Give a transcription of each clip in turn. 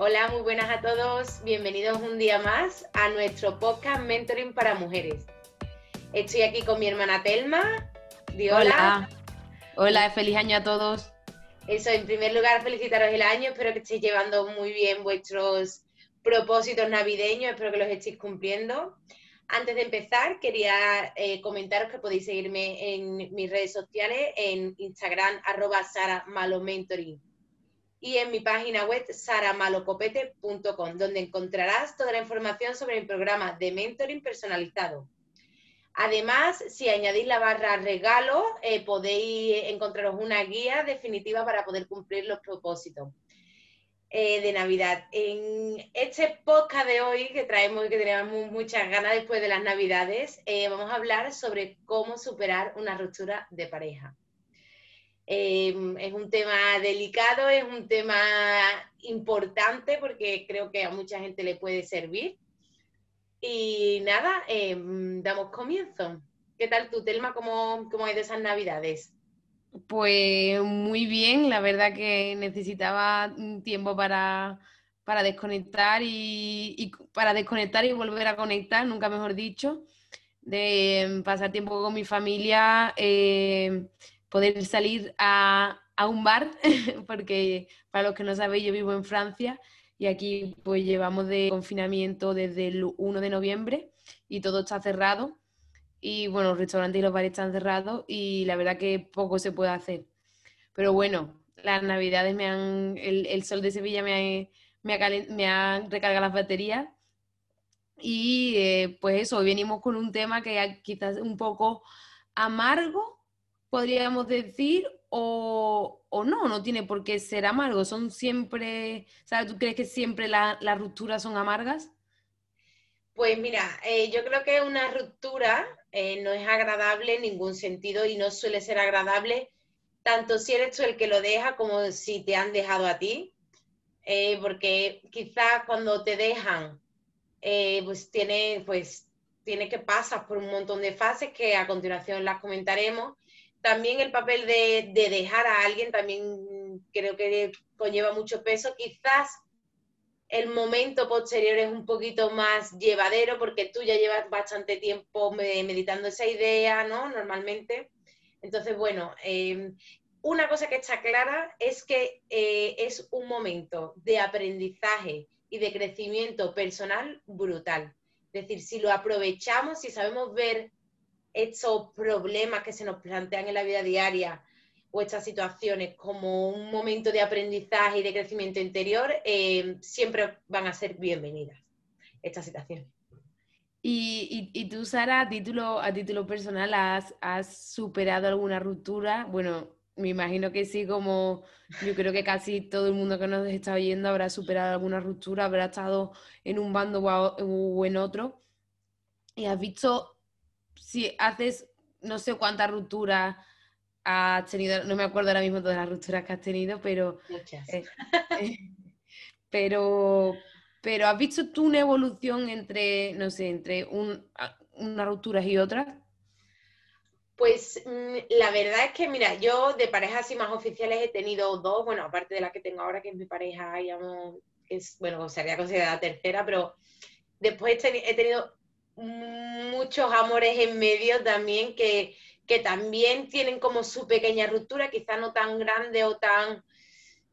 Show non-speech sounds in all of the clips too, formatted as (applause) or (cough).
Hola, muy buenas a todos. Bienvenidos un día más a nuestro podcast Mentoring para Mujeres. Estoy aquí con mi hermana Telma. hola. Hola, feliz año a todos. Eso, en primer lugar, felicitaros el año. Espero que estéis llevando muy bien vuestros propósitos navideños. Espero que los estéis cumpliendo. Antes de empezar, quería eh, comentaros que podéis seguirme en mis redes sociales, en Instagram, arroba Sara Malo Mentoring y en mi página web saramalocopete.com, donde encontrarás toda la información sobre mi programa de mentoring personalizado. Además, si añadís la barra regalo, eh, podéis encontraros una guía definitiva para poder cumplir los propósitos eh, de Navidad. En este podcast de hoy, que traemos y que tenemos muchas ganas después de las Navidades, eh, vamos a hablar sobre cómo superar una ruptura de pareja. Em, es un tema delicado, es un tema importante porque creo que a mucha gente le puede servir. Y nada, em, damos comienzo. ¿Qué tal tú, Telma? ¿Cómo, cómo de esas navidades? Pues muy bien, la verdad que necesitaba tiempo para, desconectar y, para desconectar y volver a conectar, nunca mejor dicho, de em, pasar tiempo con mi familia, poder salir a, un bar, (laughs) porque para los que no sabéis, yo vivo en Francia y aquí pues llevamos de confinamiento desde el 1 de noviembre y todo está cerrado. Y bueno, los restaurantes y los bares están cerrados y la verdad que poco se puede hacer. Pero bueno, las navidades me han, el, sol de Sevilla me ha, me ha, recargado las baterías y eh, pues eso, hoy venimos con un tema que quizás un poco amargo, podríamos decir, o, no, no tiene por qué ser amargo, son siempre, ¿sabes? ¿Tú crees que siempre las rupturas son amargas? Pues mira, eh, yo creo que una ruptura eh, no es agradable en ningún sentido y no suele ser agradable tanto si eres tú el que lo deja como si te han dejado a ti, eh, porque quizás cuando te dejan, pues tiene, pues tiene que pasar por un montón de fases que a continuación las comentaremos también el papel de, dejar a alguien también creo que conlleva mucho peso. Quizás el momento posterior es un poquito más llevadero porque tú ya llevas bastante tiempo meditando esa idea, ¿no? Normalmente. Entonces, bueno, em, una cosa que está clara es que eh, es un momento de aprendizaje y de crecimiento personal brutal. Es decir, si lo aprovechamos, si sabemos ver estos problemas que se nos plantean en la vida diaria o estas situaciones como un momento de aprendizaje y de crecimiento interior, eh, siempre van a ser bienvenidas estas situaciones. Y, tú, Sara, a título, a título personal, ¿has, ¿has superado alguna ruptura? Bueno, me imagino que sí, como yo creo que casi todo el mundo que nos está oyendo habrá superado alguna ruptura, habrá estado en un bando o en otro. ¿Y has visto si haces no sé cuántas rupturas has tenido, no me acuerdo ahora mismo de las rupturas que has tenido, pero... Muchas. Eh, eh, (laughs) pero, pero ¿has visto tú una evolución entre, no sé, entre unas rupturas y otras? Pues mm, la verdad es que, mira, yo de parejas así más oficiales he tenido dos, bueno, aparte de la que tengo ahora, que es mi pareja, digamos, es, bueno, sería considerada tercera, pero después he tenido muchos amores en medio también que, que también tienen como su pequeña ruptura, quizá no tan grande o tan,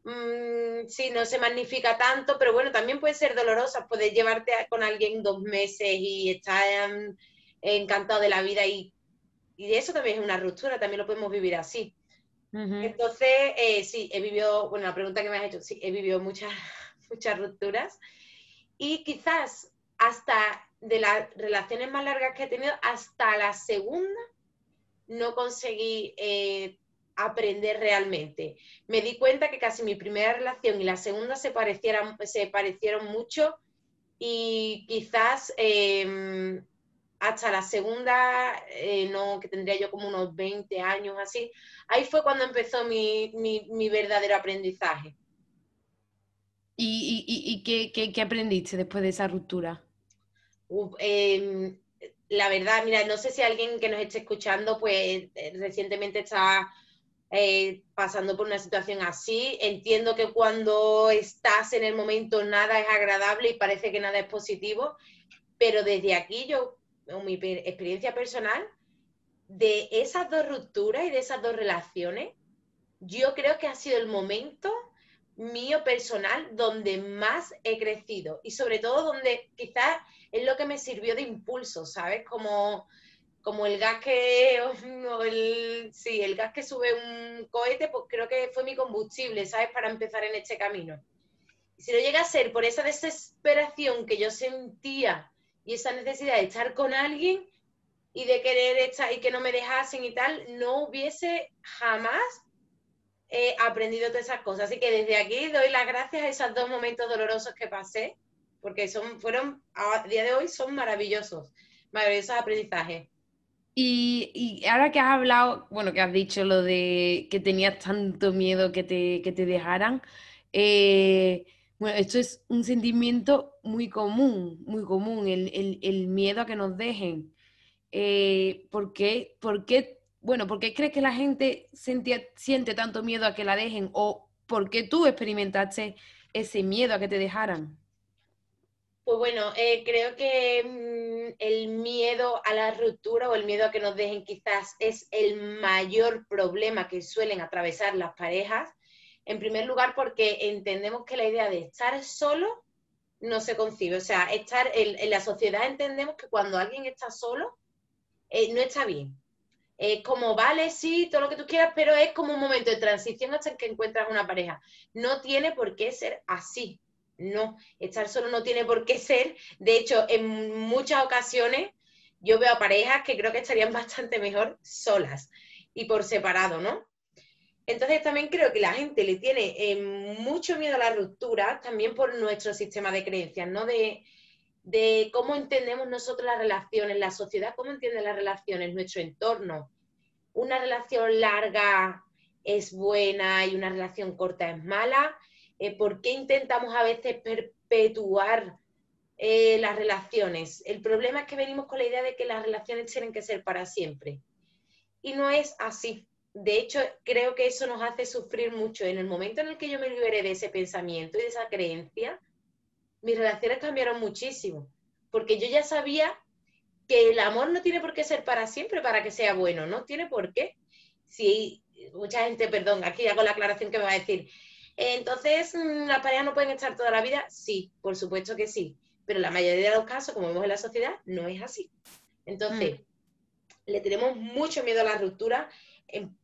mmm, sí, no se magnifica tanto, pero bueno, también puede ser dolorosa, puedes llevarte con alguien dos meses y estar encantado de la vida y, y eso también es una ruptura, también lo podemos vivir así. Entonces, eh, sí, he vivido, bueno, la pregunta que me has hecho, sí, he vivido muchas, (laughs) muchas rupturas y quizás hasta de las relaciones más largas que he tenido, hasta la segunda no conseguí eh, aprender realmente. Me di cuenta que casi mi primera relación y la segunda se, parecieran, se parecieron mucho y quizás em, hasta la segunda, eh, no, que tendría yo como unos 20 años así, ahí fue cuando empezó mi, verdadero aprendizaje. ¿Y, qué aprendiste después de esa ruptura? Em, la verdad, mira, no sé si alguien que nos esté escuchando, pues eh, recientemente está eh, pasando por una situación así. Entiendo que cuando estás en el momento nada es agradable y parece que nada es positivo, pero desde aquí yo, en mi experiencia personal, de esas dos rupturas y de esas dos relaciones, yo creo que ha sido el momento mío personal donde más he crecido y sobre todo donde quizás es lo que me sirvió de impulso, ¿sabes? Como, como el gas que, (laughs) el, sí, el gas que sube un cohete, pues creo que fue mi combustible, ¿sabes? Para empezar en este camino. Si no llega a ser por esa desesperación que yo sentía y esa necesidad de estar con alguien y de querer estar y que no me dejasen y tal, no hubiese jamás he aprendido todas esas cosas. Así que desde aquí doy las gracias a esos dos momentos dolorosos que pasé, porque son, fueron, a día de hoy son maravillosos, maravillosos aprendizajes. Y, ahora que has hablado, bueno, que has dicho lo de que tenías tanto miedo que te, que te dejaran, eh, bueno, esto es un sentimiento muy común, muy común, el, miedo a que nos dejen. Eh, ¿por, qué, ¿Por qué bueno, ¿por qué crees que la gente siente tanto miedo a que la dejen? ¿O por qué tú experimentaste ese miedo a que te dejaran? Pues bueno, eh, creo que mm, el miedo a la ruptura o el miedo a que nos dejen quizás es el mayor problema que suelen atravesar las parejas. En primer lugar, porque entendemos que la idea de estar solo no se concibe. O sea, estar en, la sociedad entendemos que cuando alguien está solo, eh, no está bien es como, vale, sí, todo lo que tú quieras, pero es como un momento de transición hasta que encuentras una pareja. No tiene por qué ser así. No, estar solo no tiene por qué ser. De hecho, en muchas ocasiones yo veo a parejas que creo que estarían (laughs) bastante mejor solas y por separado, ¿no? Entonces también creo que la gente le tiene eh, mucho miedo a la ruptura, también por nuestro sistema de creencias, ¿no? De, de cómo entendemos nosotros las relaciones, la sociedad, cómo entiende las relaciones, nuestro entorno. Una relación larga es buena y una relación corta es mala. Eh, ¿Por qué intentamos a veces perpetuar eh, las relaciones? El problema es que venimos con la idea de que las relaciones tienen que ser para siempre. Y no es así. De hecho, creo que eso nos hace sufrir mucho. En el momento en el que yo me liberé de ese pensamiento y de esa creencia, mis relaciones cambiaron muchísimo, porque yo ya sabía que el amor no tiene por qué ser para siempre para que sea bueno, no tiene por qué. Si mucha gente, perdón, aquí hago la aclaración que me va a decir, entonces, mm, ¿las parejas no pueden estar toda la vida? Sí, por supuesto que sí, pero la mayoría de los casos, como vemos en la sociedad, no es así. Entonces, mm. le tenemos mucho miedo a la ruptura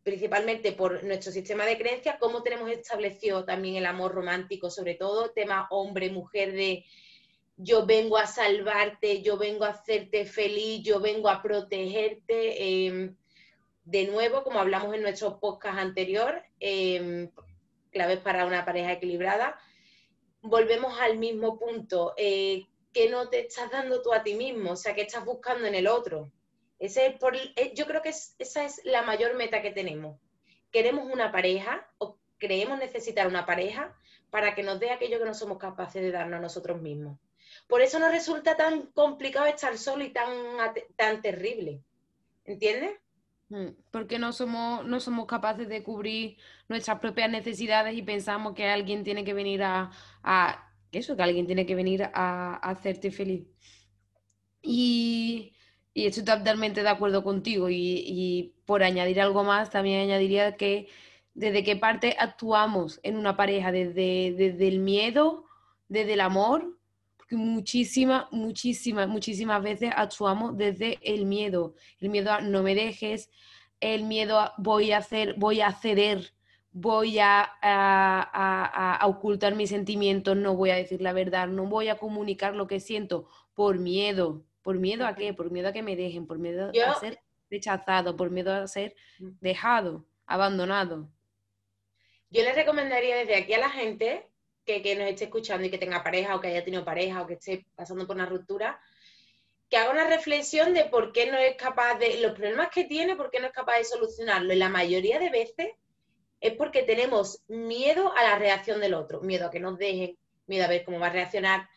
principalmente por nuestro sistema de creencias, cómo tenemos establecido también el amor romántico, sobre todo tema hombre-mujer de yo vengo a salvarte, yo vengo a hacerte feliz, yo vengo a protegerte. Em, de nuevo, como hablamos en nuestro podcast anterior, eh, claves para una pareja equilibrada, volvemos al mismo punto. Eh, ¿Qué no te estás dando tú a ti mismo? O sea, ¿qué estás buscando en el otro? Ese por, eh, yo creo que esa es la mayor meta que tenemos. Queremos una pareja o creemos necesitar una pareja para que nos dé aquello que no somos capaces de darnos a nosotros mismos. Por eso nos resulta tan complicado estar solo y tan, tan terrible. ¿Entiendes? Mm, porque no somos, no somos capaces de cubrir nuestras propias necesidades y pensamos que alguien tiene que venir a, a eso, que alguien tiene que venir a, a hacerte feliz. Y y estoy totalmente de acuerdo contigo. Y, por añadir algo más, también añadiría que desde qué parte actuamos en una pareja, desde, desde el miedo, desde el amor, porque muchísimas, muchísimas, muchísimas veces actuamos desde el miedo. El miedo a no me dejes, el miedo a voy a hacer, voy a ceder, voy a, a, a, ocultar mis sentimientos, no voy a decir la verdad, no voy a comunicar lo que siento por miedo. ¿Por miedo a qué? Por miedo a que me dejen, por miedo a ser rechazado, por miedo a ser dejado, abandonado. Yo le recomendaría desde aquí a la gente que, que, nos esté escuchando y que tenga pareja o que haya tenido pareja o que esté pasando por una ruptura, que haga una reflexión de por qué no es capaz de, los problemas que tiene, por qué no es capaz de solucionarlo. Y la mayoría de veces es porque tenemos miedo a la reacción del otro, miedo a que nos dejen, miedo a ver cómo va a reaccionar.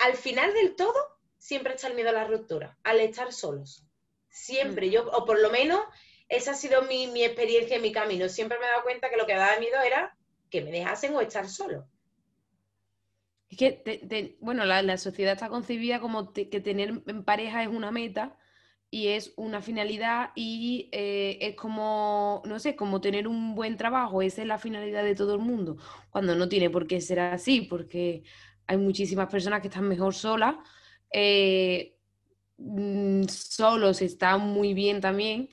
Al final del todo, siempre está el miedo a la ruptura, al estar solos. Siempre, mm. yo, o por lo menos esa ha sido mi, mi experiencia en mi camino. Siempre me he dado cuenta que lo que daba miedo era que me dejasen o estar solo. Es que, bueno, la, sociedad está concebida como que tener en pareja es una meta y es una finalidad y eh, es como, no sé, como tener un buen trabajo, esa es la finalidad de todo el mundo, cuando no tiene por qué ser así, porque hay muchísimas personas que están mejor solas, eh, mm, solos está muy bien también,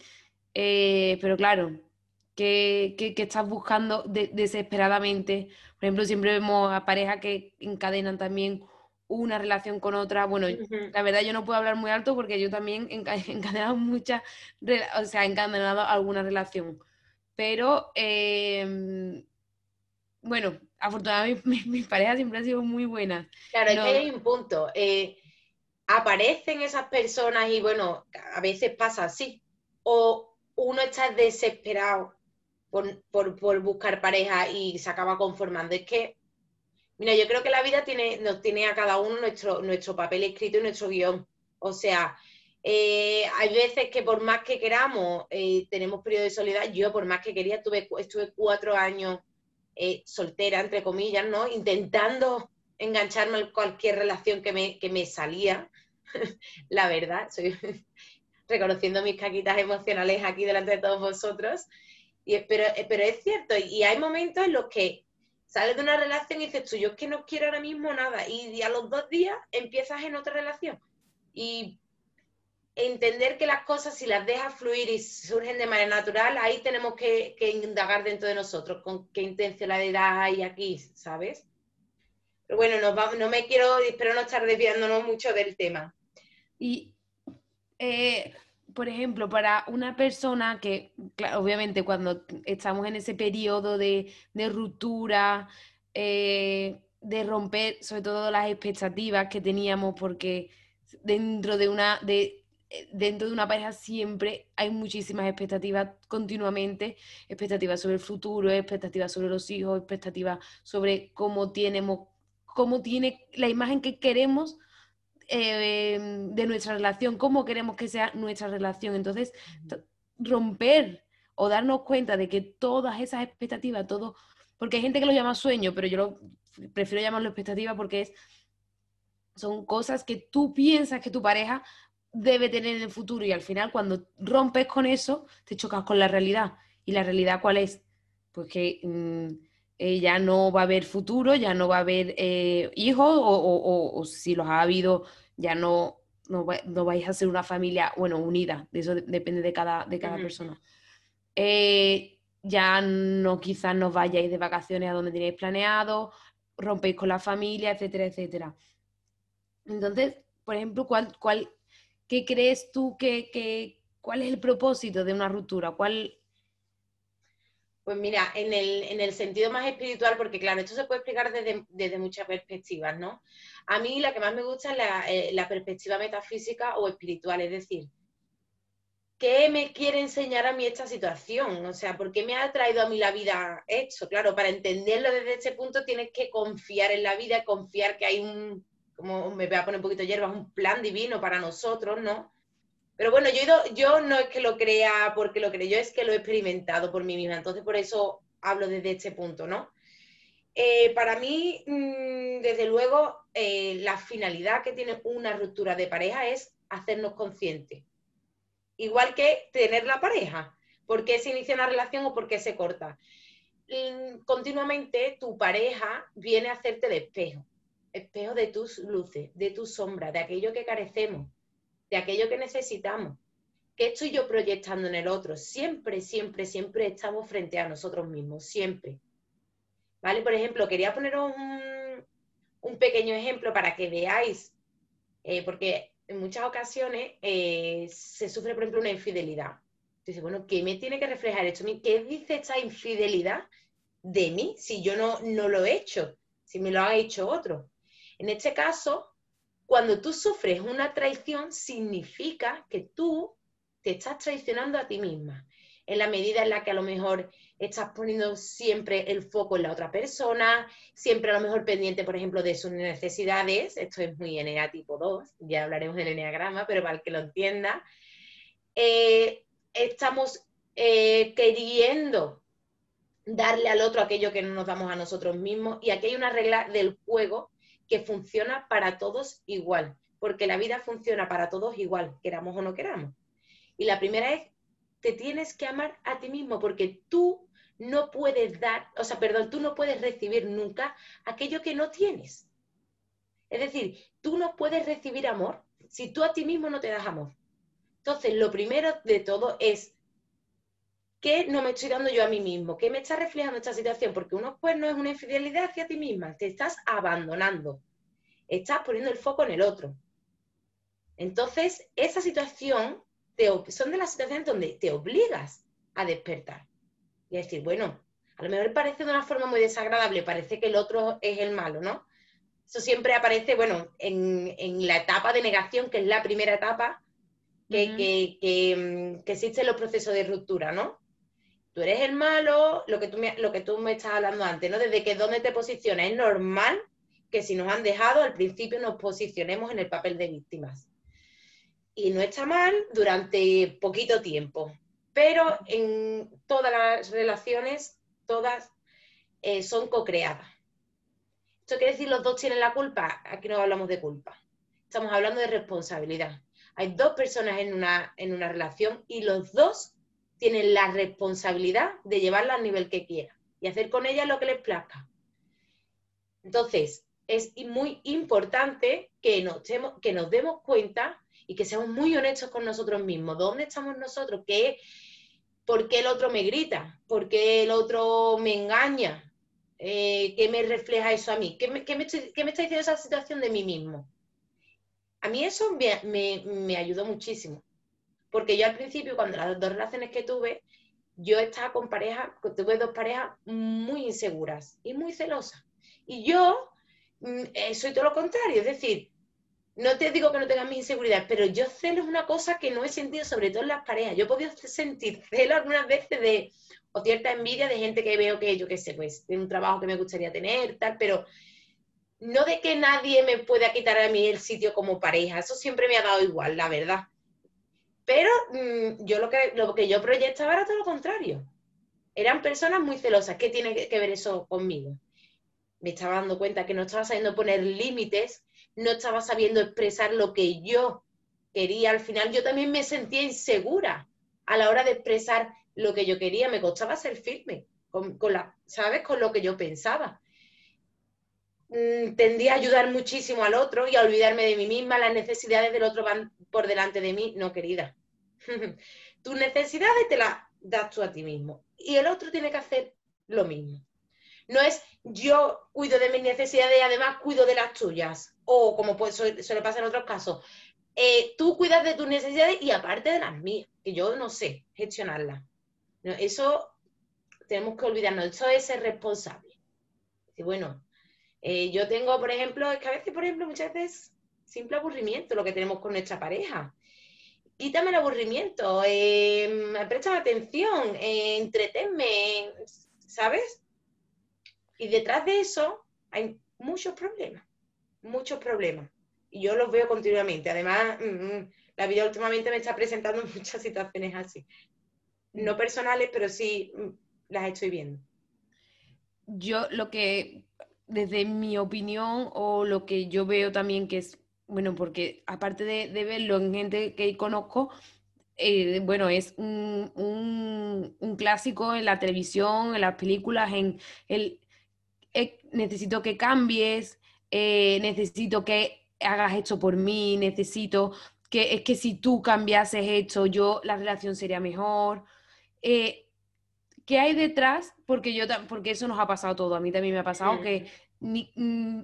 eh, pero claro, ¿qué, estás buscando desesperadamente? Por ejemplo, siempre vemos a parejas que encadenan también una relación con otra. Bueno, la verdad yo no puedo hablar muy alto porque yo también (laughs) he encadenado muchas, o sea, he encadenado alguna relación. Pero, em, bueno, afortunadamente (laughs) mis, parejas siempre han sido muy buenas. Claro, es que hay un punto. Eh, aparecen esas personas y bueno, a veces pasa así. O uno está desesperado por, buscar pareja y se acaba conformando. Es que, mira, yo creo que la vida tiene, nos tiene a cada uno nuestro, nuestro papel escrito y nuestro guion. O sea, eh, hay veces que por más que queramos, eh, tenemos periodo de soledad. Yo, por más que quería, tuve, estuve cuatro años eh, soltera, entre comillas, ¿no? Intentando engancharme a cualquier relación que me, que me salía. (laughs) la verdad, soy (laughs) reconociendo mis caquitas emocionales aquí delante de todos vosotros pero, eh, pero es cierto, y hay momentos en los que sales de una relación y dices tú, yo es que no quiero ahora mismo nada, y a los dos días empiezas en otra relación. Y entender que las cosas, si las dejas fluir y surgen de manera natural, ahí tenemos que, indagar dentro de nosotros con qué intencionalidad hay aquí, ¿sabes? Pero bueno, no me quiero, espero no estar desviándonos mucho del tema. Y eh, por ejemplo, para una persona que, obviamente, cuando estamos en ese periodo de, ruptura, eh, de romper sobre todo las expectativas que teníamos, porque dentro de una, de, eh, dentro de una pareja siempre hay muchísimas expectativas continuamente, expectativas sobre el futuro, expectativas sobre los hijos, expectativas sobre cómo tenemos, cómo tiene la imagen que queremos Em, de nuestra relación, cómo queremos que sea nuestra relación. Entonces, romper o darnos cuenta de que todas esas expectativas, todo, porque hay gente que lo llama sueño, pero yo lo, prefiero llamarlo expectativa porque es, son cosas que tú piensas que tu pareja debe tener en el futuro y al final cuando rompes con eso, te chocas con la realidad. ¿Y la realidad cuál es? Pues que... Mm, eh, ya no va a haber futuro, ya no va a haber eh, hijos o, si los ha habido, ya no, no, vais a ser una familia, bueno, unida, de eso depende de cada, de cada persona. Eh, ya no quizás no vayáis de vacaciones a donde tenéis planeado, rompéis con la familia, etcétera, etcétera. Entonces, por ejemplo, ¿cuál, cuál, ¿qué crees tú que, que, cuál es el propósito de una ruptura? ¿Cuál, pues mira, en el, sentido más espiritual, porque claro, esto se puede explicar desde, muchas perspectivas, ¿no? A mí la que más me gusta es eh, la, perspectiva metafísica o espiritual, es decir, ¿qué me quiere enseñar a mí esta situación? O sea, ¿por qué me ha traído a mí la vida esto? Claro, para entenderlo desde este punto tienes que confiar en la vida, confiar que hay un, como me voy a poner un poquito hierba, un plan divino para nosotros, ¿no? Pero bueno, yo, no es que lo crea porque lo creo, yo es que lo he experimentado por mí misma, entonces por eso hablo desde este punto, ¿no? Eh, para mí, mm, desde luego, eh, la finalidad que tiene una ruptura de pareja es hacernos conscientes. Igual que tener la pareja. ¿Por qué se inicia una relación o por qué se corta? Mm, continuamente tu pareja viene a hacerte de espejo, espejo de tus luces, de tus sombras, de aquello que carecemos de aquello que necesitamos. ¿Qué estoy yo proyectando en el otro? Siempre, siempre, siempre estamos frente a nosotros mismos, siempre. ¿Vale? Por ejemplo, quería poneros un, pequeño ejemplo para que veáis, eh, porque en muchas ocasiones eh, se sufre, por ejemplo, una infidelidad. Entonces, bueno, ¿qué me tiene que reflejar esto? ¿Qué dice esta infidelidad de mí si yo no, no lo he hecho? Si me lo ha hecho otro. En este caso, cuando tú sufres una traición, significa que tú te estás traicionando a ti misma. En la medida en la que a lo mejor estás poniendo siempre el foco en la otra persona, siempre a lo mejor pendiente, por ejemplo, de sus necesidades. Esto es muy Enea tipo 2, ya hablaremos del Enneagrama, pero para el que lo entienda. Eh, estamos eh, queriendo darle al otro aquello que no nos damos a nosotros mismos. Y aquí hay una regla del juego que funciona para todos igual, porque la vida funciona para todos igual, queramos o no queramos. Y la primera es, te tienes que amar a ti mismo, porque tú no puedes dar, o sea, perdón, tú no puedes recibir nunca aquello que no tienes. Es decir, tú no puedes recibir amor si tú a ti mismo no te das amor. Entonces, lo primero de todo es, ¿qué no me estoy dando yo a mí mismo? ¿Qué me está reflejando esta situación? Porque uno pues no es una infidelidad hacia ti misma, te estás abandonando, estás poniendo el foco en el otro. Entonces, esa situación son de las situaciones donde te obligas a despertar y a decir, bueno, a lo mejor parece de una forma muy desagradable, parece que el otro es el malo, ¿no? Eso siempre aparece, bueno, en, la etapa de negación, que es la primera etapa que, mm, que, existe en los procesos de ruptura, ¿no? Tú eres el malo, lo que tú me, estás hablando antes, ¿no? Desde que dónde te posicionas. Es normal que si nos han dejado, al principio nos posicionemos en el papel de víctimas. Y no está mal durante poquito tiempo pero en todas las relaciones, todas eh, son co-creadas. ¿Esto quiere decir los dos tienen la culpa? Aquí no hablamos de culpa. Estamos hablando de responsabilidad. Hay dos personas en una relación y los dos tienen la responsabilidad de llevarla al nivel que quieran y hacer con ella lo que les plazca. Entonces, es muy importante que nos, que nos demos cuenta y que seamos muy honestos con nosotros mismos. ¿Dónde estamos nosotros? ¿Qué, ¿Por qué el otro me grita? ¿Por qué el otro me engaña? Eh, ¿Qué me refleja eso a mí? ¿Qué me, está diciendo esa situación de mí mismo? A mí eso me, ayudó muchísimo. Porque yo al principio, cuando las dos relaciones que tuve, yo estaba con parejas, tuve dos parejas muy inseguras y muy celosas. Y yo mm, eh, soy todo lo contrario, es decir, no te digo que no tengas mis inseguridades, pero yo celo es una cosa que no he sentido, sobre todo en las parejas. Yo he podido sentir celo algunas veces de, o cierta envidia de gente que veo que, yo qué sé, pues, tiene un trabajo que me gustaría tener, tal, pero no de que nadie me pueda quitar a mí el sitio como pareja. Eso siempre me ha dado igual, la verdad. Pero mm, yo lo que, lo que yo proyectaba era todo lo contrario. Eran personas muy celosas. ¿Qué tiene que ver eso conmigo? Me estaba dando cuenta que no estaba sabiendo poner límites no estaba sabiendo expresar lo que yo quería. Al final yo también me sentía insegura a la hora de expresar lo que yo quería. Me costaba ser firme con, la, ¿sabes? Con lo que yo pensaba. Mm, tendía a ayudar muchísimo al otro y a olvidarme de mí misma. Las necesidades del otro van por delante de mí. No, querida. (laughs) Tus necesidades te las das tú a ti mismo. Y el otro tiene que hacer lo mismo. No es yo cuido de mis necesidades y además cuido de las tuyas. O como puede, suele pasar en otros casos, eh, tú cuidas de tus necesidades y aparte de las mías, que yo no sé gestionarlas. eso tenemos que olvidarnos, eso es ser responsable. Y bueno, eh, yo tengo, por ejemplo, es que a veces, por ejemplo, muchas veces simple aburrimiento lo que tenemos con nuestra pareja. Quítame el aburrimiento, eh, atención, eh, entretenme, ¿sabes? Y detrás de eso hay muchos problemas, muchos problemas. Y yo los veo continuamente. Además, mm, mm, la vida últimamente me está presentando (laughs) muchas situaciones así. No personales, pero sí mm, las estoy viendo. Yo lo que, desde mi opinión o lo que yo veo también que es, bueno, porque aparte de, verlo en gente que conozco, eh, bueno, es un, un, clásico en la televisión, en las películas, en el eh, necesito que cambies, eh, necesito que hagas esto por mí, necesito que es que si tú cambiases esto, yo la relación sería mejor. ¿Qué hay detrás? Porque yo porque eso nos ha pasado todo. A mí también me ha pasado que mm,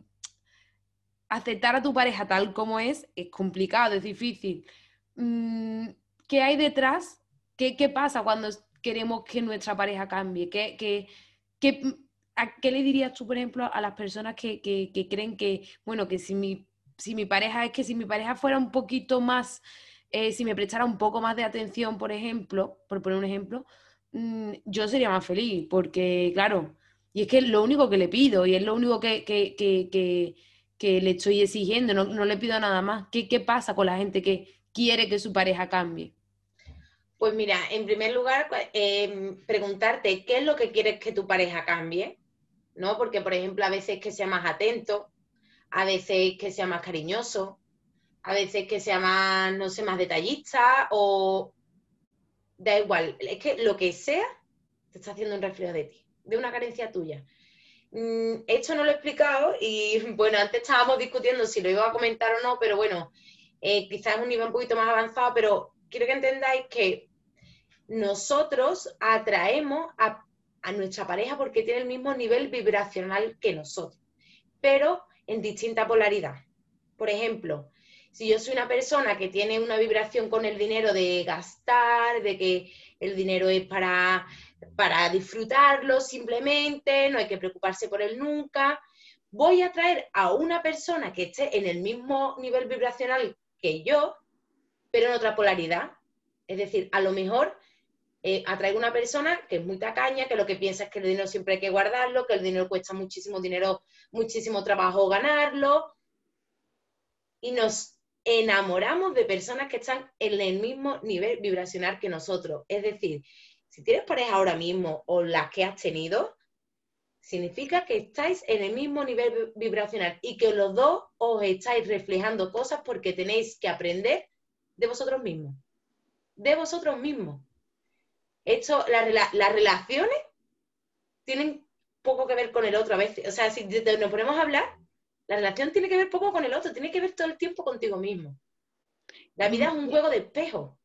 aceptar a tu pareja tal como es es complicado, es difícil. Mm, ¿Qué hay detrás? ¿Qué, ¿Qué, pasa cuando queremos que nuestra pareja cambie? ¿Qué, qué, qué qué le dirías tú, por ejemplo, a las personas que, creen que, bueno, que si mi, si mi pareja es que si mi pareja fuera un poquito más, eh, si me prestara un poco más de atención, por ejemplo, por poner un ejemplo, mm, yo sería más feliz, porque claro, y es que es lo único que le pido y es lo único que, le estoy exigiendo, no, le pido nada más. ¿Qué, ¿Qué pasa con la gente que quiere que su pareja cambie? Pues mira, en primer lugar, em, preguntarte qué es lo que quieres que tu pareja cambie, ¿no? Porque, por ejemplo, a veces que sea más atento, a veces que sea más cariñoso, a veces que sea más, no sé, más detallista o da igual, es que lo que sea te está haciendo un reflejo de ti, de una carencia tuya. Mm, esto no lo he explicado y (laughs) bueno, antes estábamos discutiendo si lo iba a comentar o no, pero bueno, eh, quizás es un nivel un poquito más avanzado, pero quiero que entendáis que nosotros atraemos a, nuestra pareja porque tiene el mismo nivel vibracional que nosotros, pero en distinta polaridad. Por ejemplo, si yo soy una persona que tiene una vibración con el dinero de gastar, de que el dinero es para, para disfrutarlo simplemente, no hay que preocuparse por él nunca, voy a atraer a una persona que esté en el mismo nivel vibracional que yo, pero en otra polaridad. Es decir, a lo mejor eh, atraigo una persona que es muy tacaña, que lo que piensa es que el dinero siempre hay que guardarlo, que el dinero cuesta muchísimo dinero, muchísimo trabajo ganarlo. Y nos enamoramos de personas que están en el mismo nivel vibracional que nosotros. Es decir, si tienes pareja ahora mismo o las que has tenido, significa que estáis en el mismo nivel vibracional y que los dos os estáis reflejando cosas porque tenéis que aprender de vosotros mismos. De vosotros mismos. Esto, las relaciones tienen poco que ver con el otro a veces. O sea, si nos ponemos a hablar, la relación tiene que ver poco con el otro, tiene que ver todo el tiempo contigo mismo. La vida es un juego de espejo.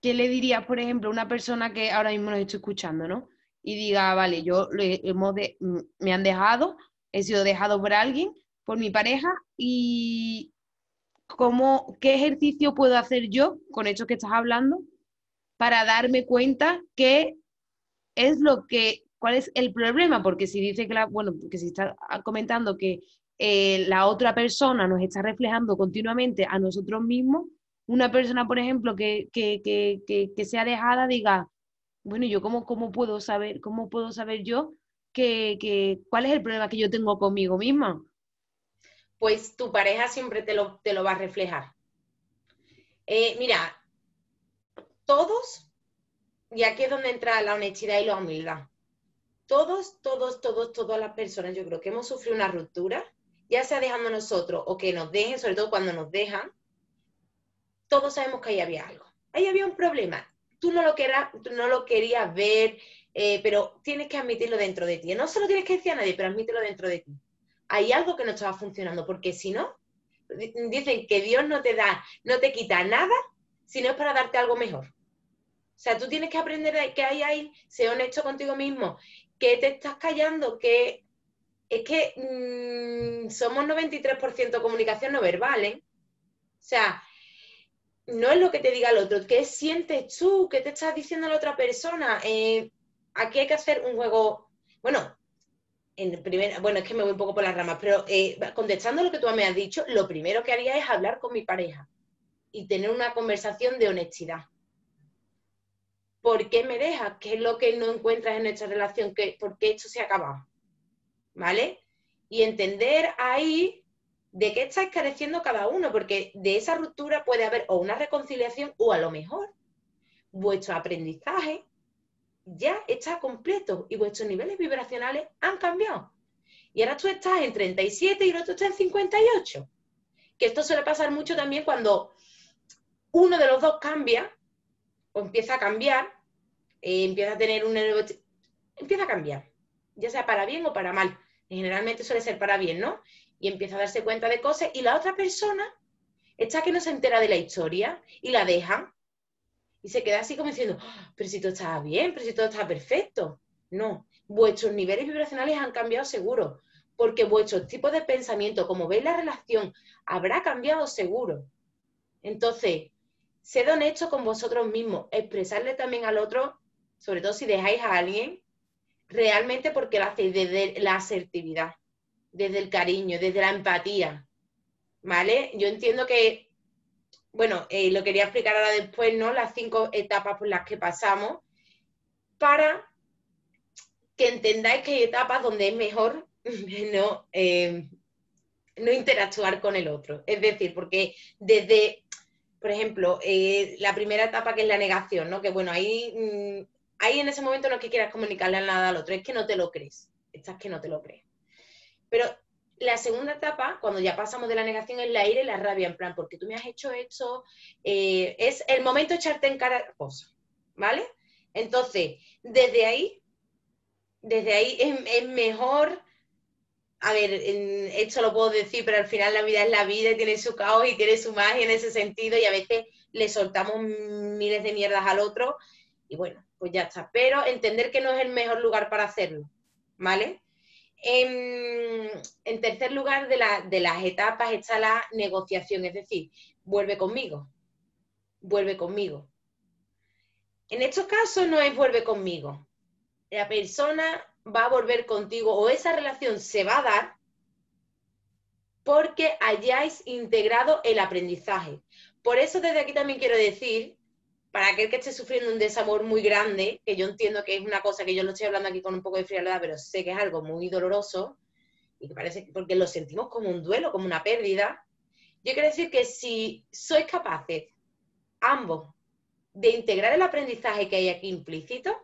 ¿Qué le dirías, por ejemplo, a una persona que ahora mismo nos está escuchando, ¿no? Y diga, vale, yo hemos me han dejado, he sido dejado por alguien, por mi pareja, y cómo, qué ejercicio puedo hacer yo con esto que estás hablando para darme cuenta qué es lo que, cuál es el problema, porque si dice que la, bueno, porque si está comentando que eh, la otra persona nos está reflejando continuamente a nosotros mismos, una persona, por ejemplo, que, que, que, que sea dejada diga, bueno, yo cómo, cómo puedo saber, cómo puedo saber yo cuál es el problema que yo tengo conmigo misma? Pues tu pareja siempre te lo, te lo va a reflejar. Eh, mira, todos, y aquí es donde entra la honestidad y la humildad, todos, todos, todos, todas las personas, yo creo que hemos sufrido una ruptura, ya sea dejando nosotros o que nos dejen, sobre todo cuando nos dejan, todos sabemos que ahí había algo. Ahí había un problema. Tú no lo, querías, no lo querías ver, eh, pero tienes que admitirlo dentro de ti. No se lo tienes que decir a nadie, pero admítelo dentro de ti. Hay algo que no estaba funcionando, porque si no, dicen que Dios no te da, no te quita nada, si no es para darte algo mejor. O sea, tú tienes que aprender que hay ahí, ser honesto contigo mismo, que te estás callando, que es que mm, somos 93% comunicación no verbal, ¿eh? O sea, no es lo que te diga el otro, ¿qué sientes tú? ¿Qué te estás diciendo la otra persona? Eh, aquí hay que hacer un juego, bueno, en primera, bueno, es que me voy un poco por las ramas, pero eh, contestando lo que tú me has dicho, lo primero que haría es hablar con mi pareja y tener una conversación de honestidad. ¿Por qué me dejas? ¿Qué es lo que no encuentras en nuestra relación? ¿Por qué esto se ha acabado? ¿Vale? Y entender ahí de qué estáis careciendo cada uno, porque de esa ruptura puede haber o una reconciliación o a lo mejor vuestro aprendizaje ya está completo y vuestros niveles vibracionales han cambiado. Y ahora tú estás en 37 y el otro está en 58. Que esto suele pasar mucho también cuando uno de los dos cambia o empieza a cambiar eh, empieza a tener un empieza a cambiar, ya sea para bien o para mal. Generalmente suele ser para bien, ¿no? Y empieza a darse cuenta de cosas y la otra persona está que no se entera de la historia y la deja y se queda así como diciendo, ah, pero si todo estaba bien, pero si todo estaba perfecto. No, vuestros niveles vibracionales han cambiado seguro, porque vuestro tipo de pensamiento, como veis la relación, habrá cambiado seguro. Entonces, sed honesto con vosotros mismos, expresarle también al otro sobre todo si dejáis a alguien, realmente porque lo hacéis desde la asertividad, desde el cariño, desde la empatía. ¿Vale? Yo entiendo que, bueno, eh, lo quería explicar ahora después, ¿no? Las cinco etapas por las que pasamos, para que entendáis que hay etapas donde es mejor (laughs) no, eh, no interactuar con el otro. Es decir, porque desde por ejemplo, eh, la primera etapa que es la negación, ¿no? Que bueno, ahí, mm, ahí en ese momento no es que quieras comunicarle nada al otro, es que no te lo crees. Estás que no te lo crees. Pero la segunda etapa, cuando ya pasamos de la negación, es la ira y la rabia, en plan, porque tú me has hecho esto, eh, es el momento de echarte en cara cosas, ¿vale? Entonces, desde ahí, desde ahí es, mejor, a ver, esto lo puedo decir, pero al final la vida es la vida y tiene su caos y tiene su magia en ese sentido y a veces le soltamos miles de mierdas al otro y bueno, pues ya está. Pero entender que no es el mejor lugar para hacerlo, ¿vale? En, tercer lugar de, de las etapas está la negociación, es decir, vuelve conmigo, vuelve conmigo. En estos casos no es vuelve conmigo. La persona va a volver contigo o esa relación se va a dar porque hayáis integrado el aprendizaje. Por eso desde aquí también quiero decir para aquel que esté sufriendo un desamor muy grande, que yo entiendo que es una cosa que yo lo estoy hablando aquí con un poco de frialdad, pero sé que es algo muy doloroso, y que parece porque lo sentimos como un duelo, como una pérdida, yo quiero decir que si sois capaces, ambos, de integrar el aprendizaje que hay aquí implícito,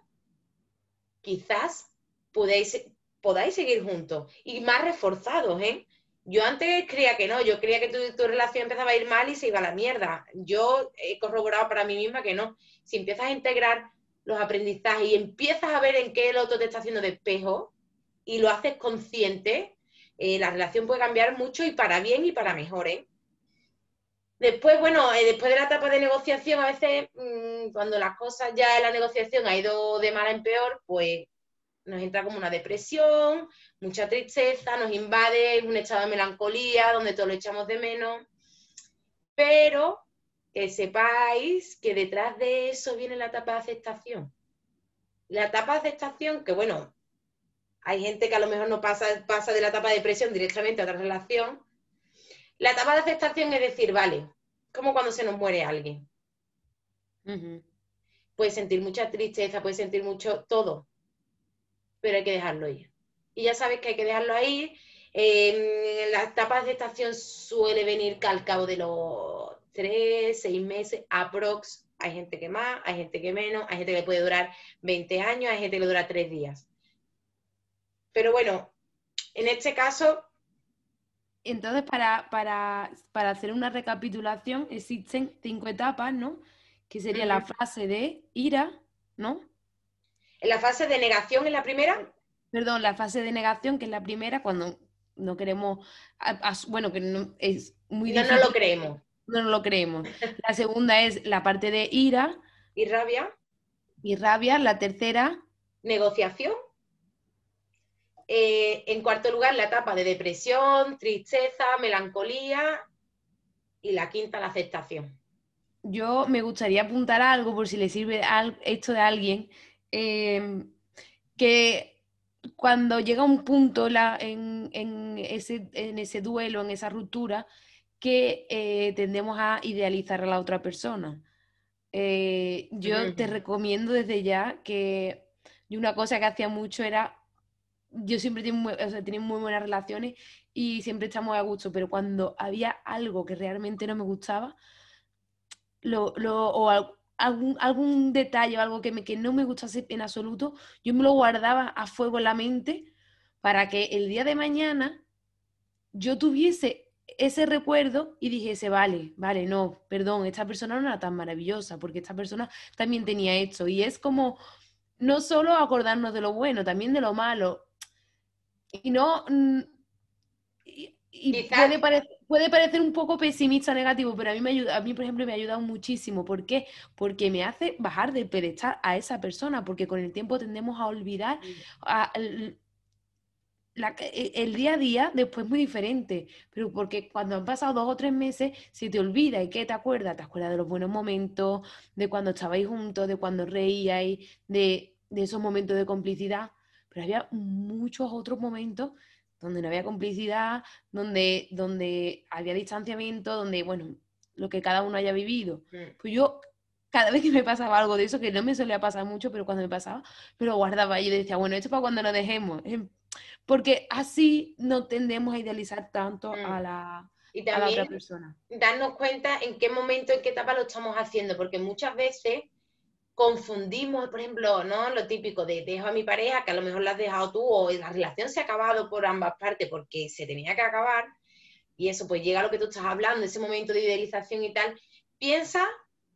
quizás podáis, podáis seguir juntos y más reforzados, ¿eh? Yo antes creía que no, yo creía que tu, relación empezaba a ir mal y se iba a la mierda. Yo he corroborado para mí misma que no. Si empiezas a integrar los aprendizajes y empiezas a ver en qué el otro te está haciendo de espejo y lo haces consciente, eh, la relación puede cambiar mucho y para bien y para mejor. ¿eh? Después, bueno, eh, después de la etapa de negociación, a veces mm, cuando las cosas ya en la negociación ha ido de mal en peor, pues nos entra como una depresión, mucha tristeza, nos invade un estado de melancolía donde todo lo echamos de menos. Pero que sepáis que detrás de eso viene la etapa de aceptación. La etapa de aceptación, que bueno, hay gente que a lo mejor no pasa, pasa de la etapa de depresión directamente a otra relación. La etapa de aceptación es decir, vale, como cuando se nos muere alguien. Puedes sentir mucha tristeza, puedes sentir mucho todo, pero hay que dejarlo ir. Y ya sabes que hay que dejarlo ahí. En las etapas de estación suele venir que al cabo de los tres, seis meses, aprox. Hay gente que más, hay gente que menos, hay gente que puede durar 20 años, hay gente que dura tres días. Pero bueno, en este caso... Entonces, para, para, para hacer una recapitulación, existen cinco etapas, ¿no? Que sería la fase de ira, ¿no? En la fase de negación en la primera. Perdón, la fase de negación, que es la primera, cuando no queremos, bueno, que no, es muy difícil. No, no lo creemos. No, no lo creemos. La segunda es la parte de ira. Y rabia. Y rabia. La tercera. Negociación. Eh, en cuarto lugar, la etapa de depresión, tristeza, melancolía. Y la quinta, la aceptación. Yo me gustaría apuntar algo por si le sirve esto de alguien Em, que cuando llega un punto en, ese, en, ese, duelo, en esa ruptura, que eh, tendemos a idealizar a la otra persona. Eh, yo te recomiendo desde ya que una cosa que hacía mucho era, yo siempre tenía muy, muy buenas relaciones y siempre estamos a gusto, pero cuando había algo que realmente no me gustaba, lo, lo, o algún, algún detalle o algo que, me, que no me gustase en absoluto, yo me lo guardaba a fuego en la mente para que el día de mañana yo tuviese ese recuerdo y dijese, vale, vale, no, perdón, esta persona no era tan maravillosa, porque esta persona también tenía esto. Y es como no solo acordarnos de lo bueno, también de lo malo. Y no, mm, y puede, puede, parecer un poco pesimista, negativo, pero a mí, me ayuda, a mí, por ejemplo, me ha ayudado muchísimo. ¿Por qué? Porque me hace bajar del pedestal a esa persona, porque con el tiempo tendemos a olvidar e, el, día a día después muy diferente, pero porque cuando han pasado dos o tres meses se te olvida y ¿qué te acuerdas? Te acuerdas de los buenos momentos, de cuando estabais juntos, de cuando reíais, de, de esos momentos de complicidad, pero había muchos otros momentos donde no había complicidad, donde, donde había distanciamiento, donde, bueno, lo que cada uno haya vivido. Mm. Pues yo, cada vez que me pasaba algo de eso, que no me solía pasar mucho, pero cuando me pasaba, me lo guardaba y decía, bueno, esto es para cuando nos dejemos. Porque así no tendemos a idealizar tanto a, mm. la, y también a la otra persona. Darnos cuenta en qué momento, en qué etapa lo estamos haciendo, porque muchas veces confundimos, por ejemplo, ¿no? Lo típico de dejo a mi pareja, que a lo mejor la has dejado tú, o la relación se ha acabado por ambas partes porque se tenía que acabar, y eso pues llega a lo que tú estás hablando, ese momento de idealización y tal. Piensa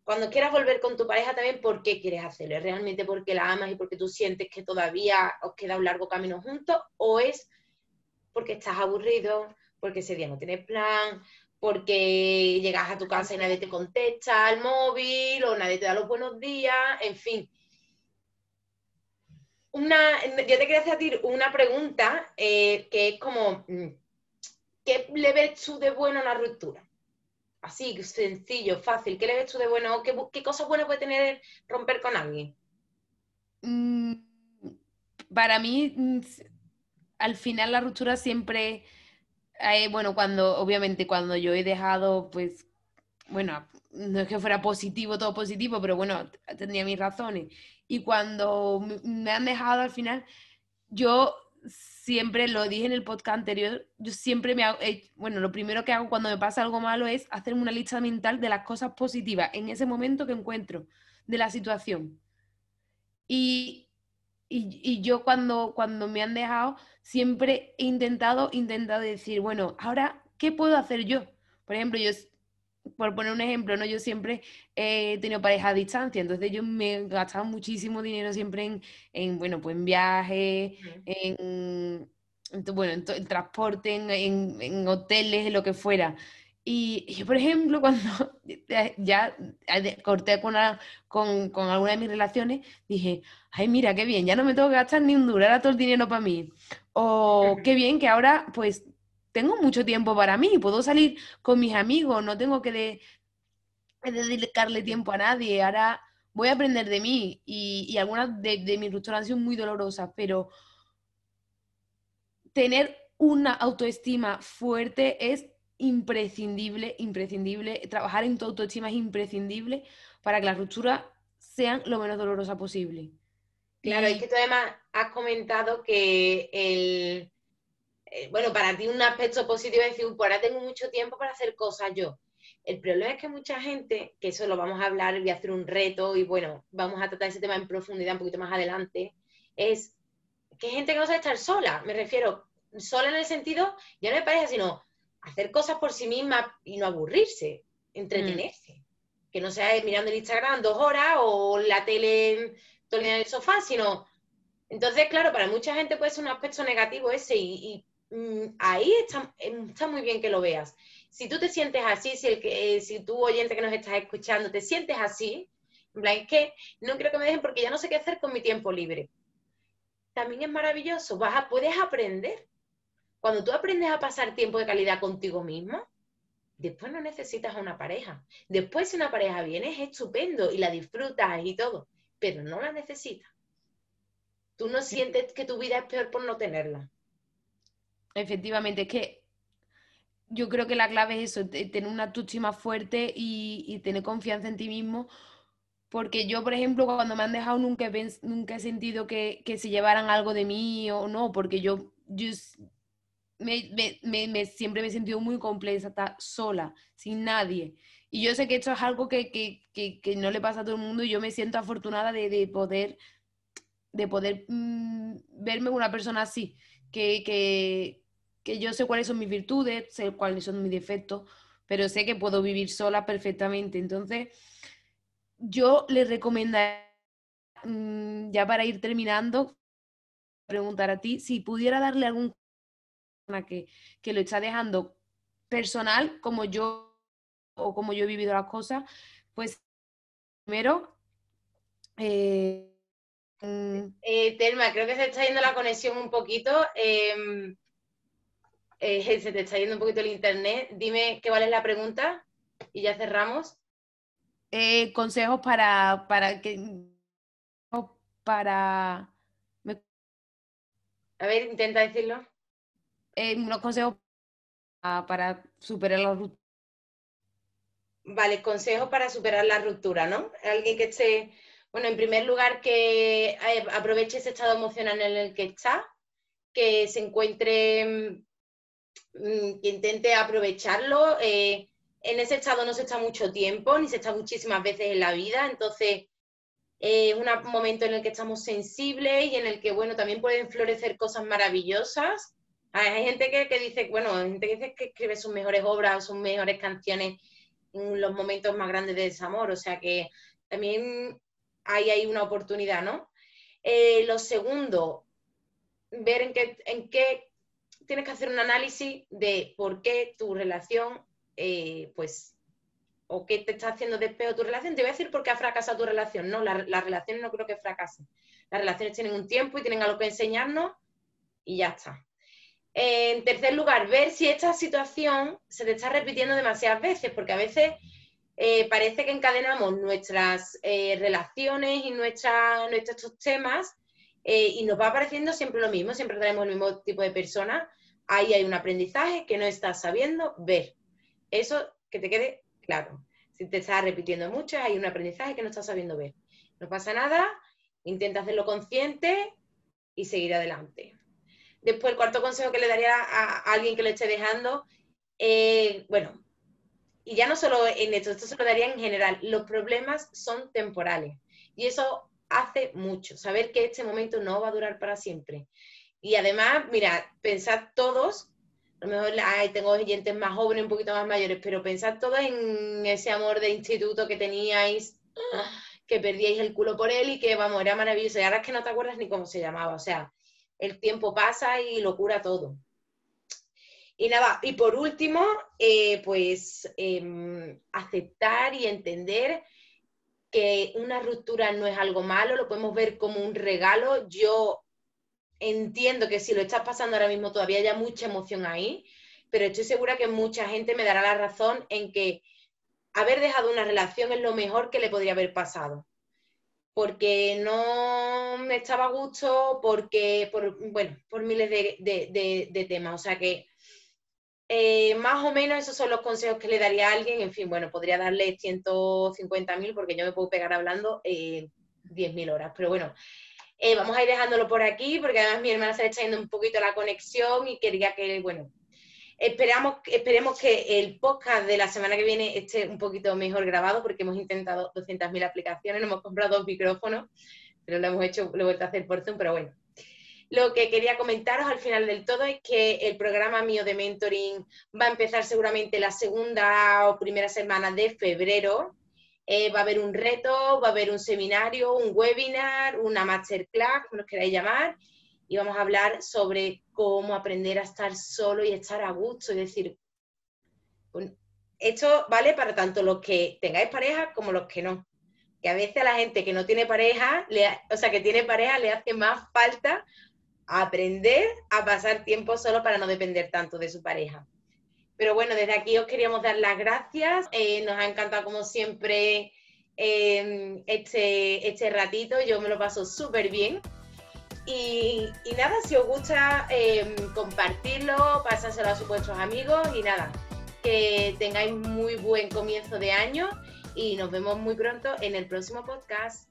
cuando quieras volver con tu pareja también por qué quieres hacerlo. ¿Es realmente porque la amas y porque tú sientes que todavía os queda un largo camino juntos? ¿O es porque estás aburrido, porque ese día no tienes plan, porque llegas a tu casa y nadie te contesta al móvil o nadie te da los buenos días, en fin. Una, yo te quería hacer una pregunta eh, que es como, mm, ¿qué le ves tú de bueno a la ruptura? Así, sencillo, fácil. ¿Qué le ves tú de bueno? ¿Qué, qué cosas buenas puede tener romper con alguien? Mm, para mí, mm, al final la ruptura siempre eh, bueno, cuando, obviamente, cuando yo he dejado, pues, bueno, no es que fuera positivo, todo positivo, pero bueno, tendría mis razones. Y cuando me han dejado al final, yo siempre lo dije en el podcast anterior, yo siempre me hago, eh, bueno, lo primero que hago cuando me pasa algo malo es hacerme una lista mental de las cosas positivas en ese momento que encuentro de la situación. Y, y, y yo cuando, cuando me han dejado, siempre he intentado, intentado decir, bueno, ahora, ¿qué puedo hacer yo? Por ejemplo, yo, por poner un ejemplo, ¿no? Yo siempre he tenido pareja a distancia, entonces yo me gastaba muchísimo dinero siempre en, en bueno, pues en viajes, en, bueno, en, transporte, en, en, hoteles, en lo que fuera. Y yo, por ejemplo, (laughs) cuando ya corté con, con, con, alguna de mis relaciones, dije, ay, mira, qué bien, ya no me tengo que gastar ni un duro, era todo el dinero para mí. O qué bien que ahora, pues, tengo mucho tiempo para mí, puedo salir con mis amigos, no tengo que dedicarle tiempo a nadie, ahora voy a aprender de mí. Y, algunas de, de mis rupturas han sido muy dolorosas, pero tener una autoestima fuerte es imprescindible, imprescindible. Trabajar en tu autoestima es imprescindible para que las rupturas sean lo menos dolorosa posible. Claro, es que tú además has comentado que el, eh, bueno, para ti un aspecto positivo es decir, pues ahora tengo mucho tiempo para hacer cosas yo. El problema es que mucha gente, que eso lo vamos a hablar, voy a hacer un reto y bueno, vamos a tratar ese tema en profundidad un poquito más adelante, es que gente que no sabe estar sola, me refiero, sola en el sentido, ya no me parece, sino hacer cosas por sí misma y no aburrirse, entretenerse. Mm. Que no sea mirando el Instagram dos horas o la tele todo el día en el sofá, sino... Entonces, claro, para mucha gente puede ser un aspecto negativo ese y, mm, ahí está, está, muy bien que lo veas. Si tú te sientes así, si, el que, si tú oyente que nos estás escuchando te sientes así, en plan, es que no quiero que me dejen porque ya no sé qué hacer con mi tiempo libre. También es maravilloso, vas a, puedes aprender cuando tú aprendes a pasar tiempo de calidad contigo mismo, después no necesitas una pareja. Después si una pareja viene es estupendo y la disfrutas y todo, pero no la necesitas. Tú no sientes que tu vida es peor por no tenerla. Efectivamente, es que yo creo que la clave es eso, tener una autoestima fuerte y, tener confianza en ti mismo. Porque yo, por ejemplo, cuando me han dejado nunca he, nunca he sentido que, que, se llevaran algo de mí o no, porque yo, yo me, siempre me he sentido muy compleja, sola, sin nadie. Y yo sé que esto es algo que, no le pasa a todo el mundo y yo me siento afortunada de, poder, de poder mm, verme una persona así, que, yo sé cuáles son mis virtudes, sé cuáles son mis defectos, pero sé que puedo vivir sola perfectamente. Entonces, yo le recomendaría, mm, ya para ir terminando, preguntar a ti si pudiera darle algún que, que lo está dejando personal, como yo o como yo he vivido las cosas, pues primero... Eh, mm, eh, Telma, creo que se está yendo la conexión un poquito. Em, eh, (laughs) se te está yendo un poquito el internet. Dime qué vale la pregunta y ya cerramos. consejos para, para que para a ver, intenta decirlo eh, unos consejos para superar la ruptura. Vale, consejos para superar la ruptura, ¿no? Alguien que esté, bueno, en primer lugar, que eh, aproveche ese estado emocional en el que está, que se encuentre mm, que intente aprovecharlo. Eh, en ese estado no se está mucho tiempo, ni se está muchísimas veces en la vida, entonces es un momento en el que estamos sensibles y en el que, bueno, también pueden florecer cosas maravillosas. Hay gente que, dice, bueno, hay gente que dice que escribe sus mejores obras, sus mejores canciones en los momentos más grandes de desamor, o sea que también hay ahí una oportunidad, ¿no? Eh, lo segundo, ver en qué, en qué tienes que hacer un análisis de por qué tu relación, eh, pues, o qué te está haciendo despego tu relación. Te voy a decir por qué ha fracasado tu relación. No, las relaciones no creo que fracasen. Las relaciones tienen un tiempo y tienen algo que enseñarnos y ya está. En tercer lugar, ver si esta situación se te está repitiendo demasiadas veces, porque a veces eh, parece que encadenamos nuestras eh, relaciones y nuestros temas eh, y nos va apareciendo siempre lo mismo, siempre tenemos el mismo tipo de personas. Ahí hay un aprendizaje que no estás sabiendo ver. Eso que te quede claro. Si te estás repitiendo mucho, hay un aprendizaje que no estás sabiendo ver. No pasa nada, intenta hacerlo consciente y seguir adelante. Después, el cuarto consejo que le daría a, alguien que le esté dejando, bueno, y ya no solo en esto, esto se lo daría en general, los problemas son temporales. Y eso hace mucho, saber que este momento no va a durar para siempre. Y además, mira, pensad todos, a lo mejor tengo oyentes más jóvenes, un poquito más mayores, pero pensad todos en ese amor de instituto que teníais, que perdíais el culo por él y que, vamos, era maravilloso. Y ahora es que no te acuerdas ni cómo se llamaba. O sea, el tiempo pasa y lo cura todo. Y nada, y por último, eh, pues em, aceptar y entender que una ruptura no es algo malo, lo podemos ver como un regalo. Yo entiendo que si lo estás pasando ahora mismo todavía hay mucha emoción ahí, pero estoy segura que mucha gente me dará la razón en que haber dejado una relación es lo mejor que le podría haber pasado. Porque no me estaba a gusto, porque, por, bueno, por miles de, de temas. O sea que eh, más o menos esos son los consejos que le daría a alguien. En fin, bueno, podría darle 150.000 porque yo me puedo pegar hablando eh, 10.000 horas. Pero bueno, eh, vamos a ir dejándolo por aquí porque además mi hermana se le está yendo un poquito la conexión y quería que, bueno, esperamos, esperemos que el podcast de la semana que viene esté un poquito mejor grabado porque hemos intentado 200.000 aplicaciones, hemos comprado dos micrófonos, pero lo hemos hecho, lo he vuelto a hacer por Zoom, pero bueno, lo que quería comentaros al final del todo es que el programa mío de mentoring va a empezar seguramente la segunda o primera semana de febrero. Eh, va a haber un reto, va a haber un seminario, un webinar, una masterclass, como los queráis llamar, y vamos a hablar sobre cómo aprender a estar solo y estar a gusto. Es decir, esto vale para tanto los que tengáis pareja como los que no. Que a veces a la gente que no tiene pareja, o sea, que tiene pareja, le hace más falta aprender a pasar tiempo solo para no depender tanto de su pareja. Pero bueno, desde aquí os queríamos dar las gracias. Eh, nos ha encantado como siempre em, este, este ratito. Yo me lo paso súper bien. Y, nada, si os gusta em, compartirlo, pasárselo a vuestros amigos y nada, que tengáis muy buen comienzo de año y nos vemos muy pronto en el próximo podcast.